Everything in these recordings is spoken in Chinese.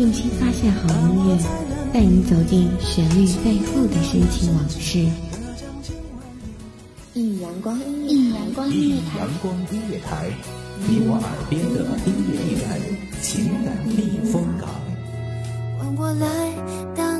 用心发现好音乐，带你走进旋律背后的深情往事。一阳光，一阳光音乐台，阳光音乐台，你我耳边的音乐驿站，情感避风港。换我来当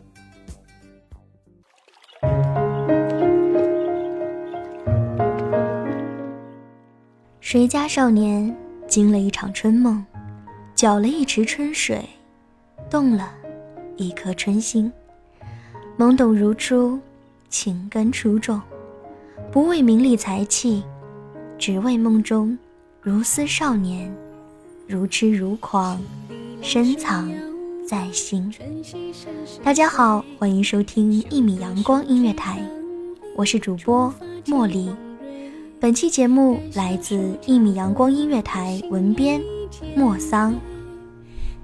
谁家少年惊了一场春梦，搅了一池春水，动了一颗春心。懵懂如初，情根初种，不为名利财气，只为梦中如斯少年，如痴如狂，深藏在心。大家好，欢迎收听一米阳光音乐台，我是主播茉莉。本期节目来自一米阳光音乐台文编莫桑。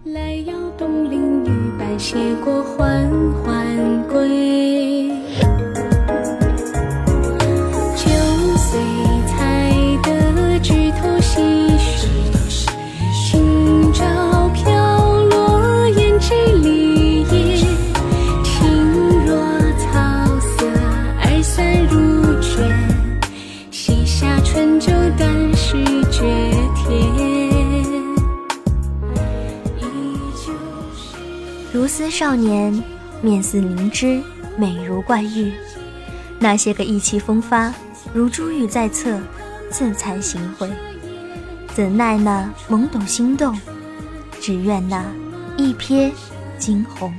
来摇东林雨，白鞋过缓缓归。如斯少年，面似灵芝，美如冠玉。那些个意气风发，如珠玉在侧，自惭形秽。怎奈那懵懂心动，只愿那一瞥惊鸿。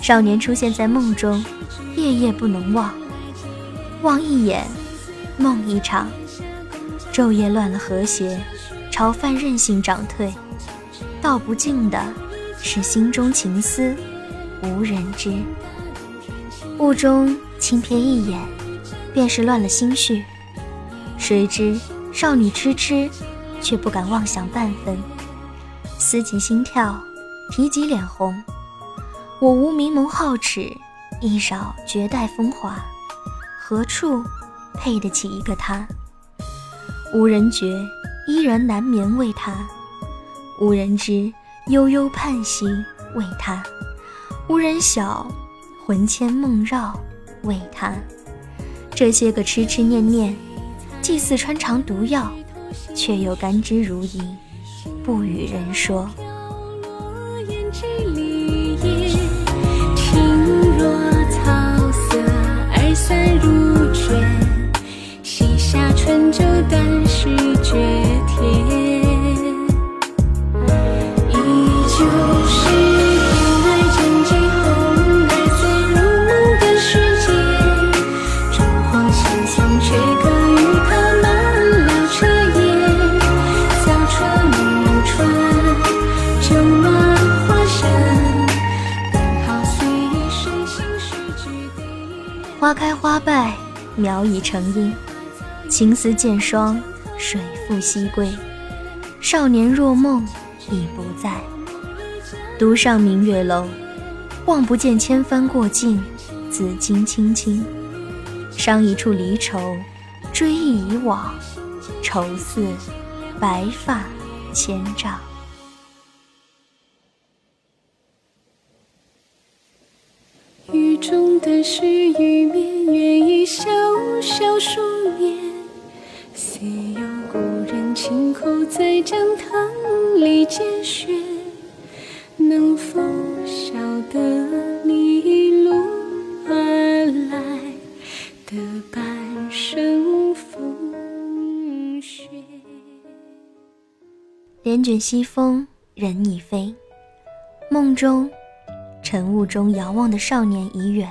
少年出现在梦中，夜夜不能忘。望一眼，梦一场。昼夜乱了和谐，潮泛任性长退，道不尽的。是心中情思，无人知。雾中轻瞥一眼，便是乱了心绪。谁知少女痴痴，却不敢妄想半分。思及心跳，提及脸红。我无明眸皓齿，一少绝代风华，何处配得起一个他？无人觉，依然难眠为他。无人知。悠悠盼兮为他，无人晓，魂牵梦绕为他。这些个痴痴念念，既似穿肠毒药，却又甘之如饴，不与人说。花开花败，苗已成荫。情丝渐霜，水复西归。少年若梦，已不在。独上明月楼，望不见千帆过尽，紫荆青青。伤一处离愁，追忆以往，愁似白发千丈。雨中的诗雨，笑数年。似有故人轻口在江塘里节选，能否晓得你一路而来的半生风雪？帘卷西风，人已飞，梦中。晨雾中遥望的少年已远，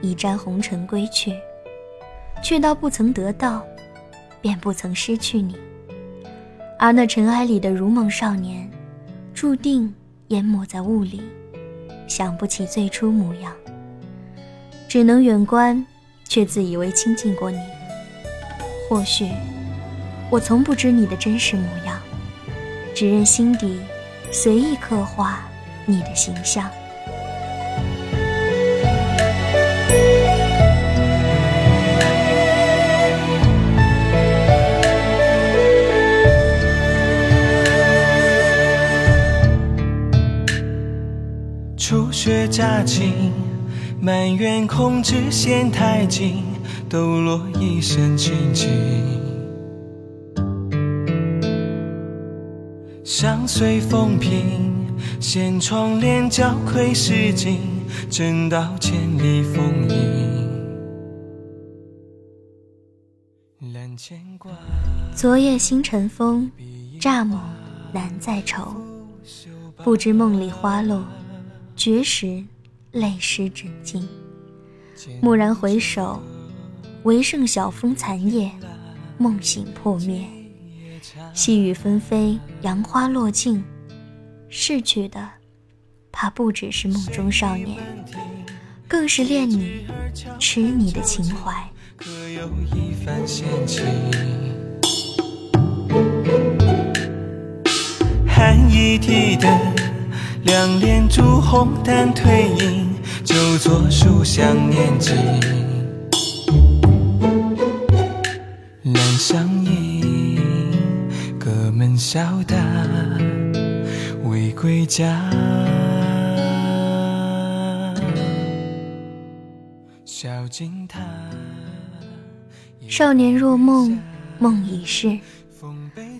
已沾红尘归去，却道不曾得到，便不曾失去你。而那尘埃里的如梦少年，注定淹没在雾里，想不起最初模样，只能远观，却自以为亲近过你。或许，我从不知你的真实模样，只任心底随意刻画你的形象。雪乍晴，埋怨控制线太紧，抖落一身清静。相随风平，掀窗帘交窥诗景，正道千里风影。揽牵挂，昨夜星辰风，乍梦难再愁。不知梦里花落。绝时，泪湿枕巾。蓦然回首，唯剩晓风残叶，梦醒破灭。细雨纷飞，杨花落尽，逝去的，怕不只是梦中少年，更是恋你、痴你的情怀。可有一番闲情？寒衣提灯。两帘朱红淡褪影，旧作书香念经。两相迎，隔门笑答，未归家。小径他。少年若梦，梦已逝，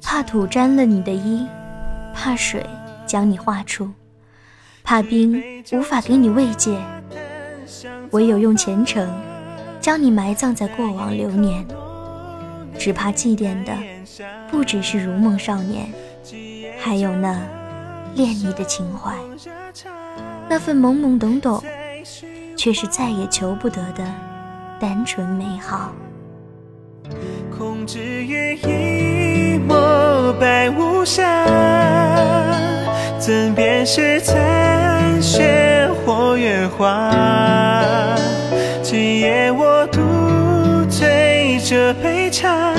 怕土沾了你的衣，怕水将你画出。怕冰无法给你慰藉，唯有用虔诚将你埋葬在过往流年。只怕祭奠的不只是如梦少年，还有那恋你的情怀，那份懵懵懂懂，却是再也求不得的单纯美好。空知月一抹白无瑕。怎辨是残月华？今夜我独醉这杯茶，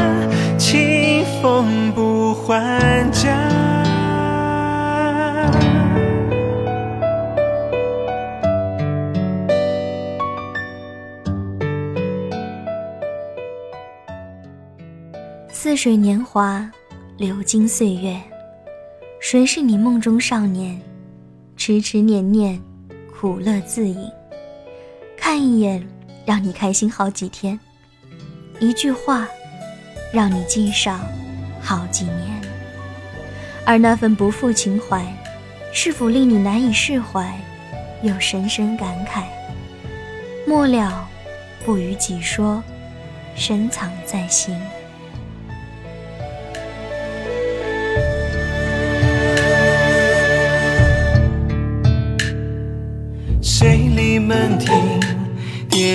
清风不还家。似水年华，流金岁月。谁是你梦中少年？痴痴念念，苦乐自饮。看一眼，让你开心好几天；一句话，让你记上好几年。而那份不负情怀，是否令你难以释怀，又深深感慨？末了，不与己说，深藏在心。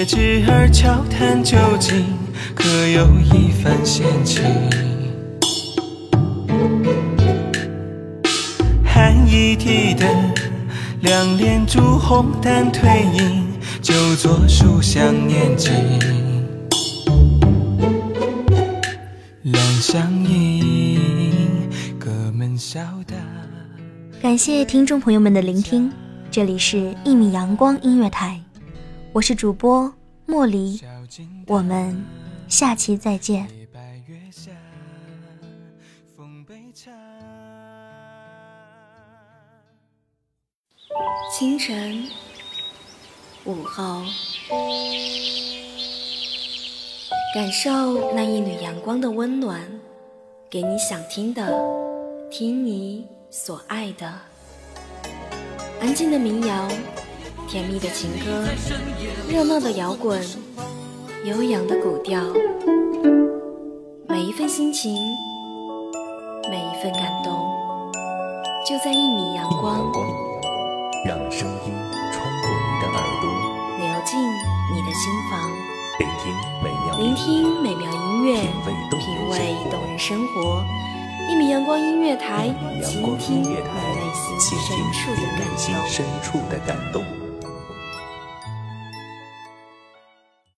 叠纸儿悄谈究竟，可有一番闲情？寒衣提灯，两帘烛红淡褪影，旧作书香念经。两相迎，隔门笑答。感谢听众朋友们的聆听。这里是一米阳光音乐台，我是主播莫离，我们下期再见。清晨，午后，感受那一缕阳光的温暖，给你想听的，听你所爱的。安静的民谣，甜蜜的情歌，热闹的摇滚，悠扬的古调，每一份心情，每一份感动，就在一米阳光。让声音穿过你的耳朵，流进你的心房。聆听美妙，聆听美妙音乐，品味动人生活。一米阳光音乐台，一米阳光音乐台，倾听你内心深处的感动。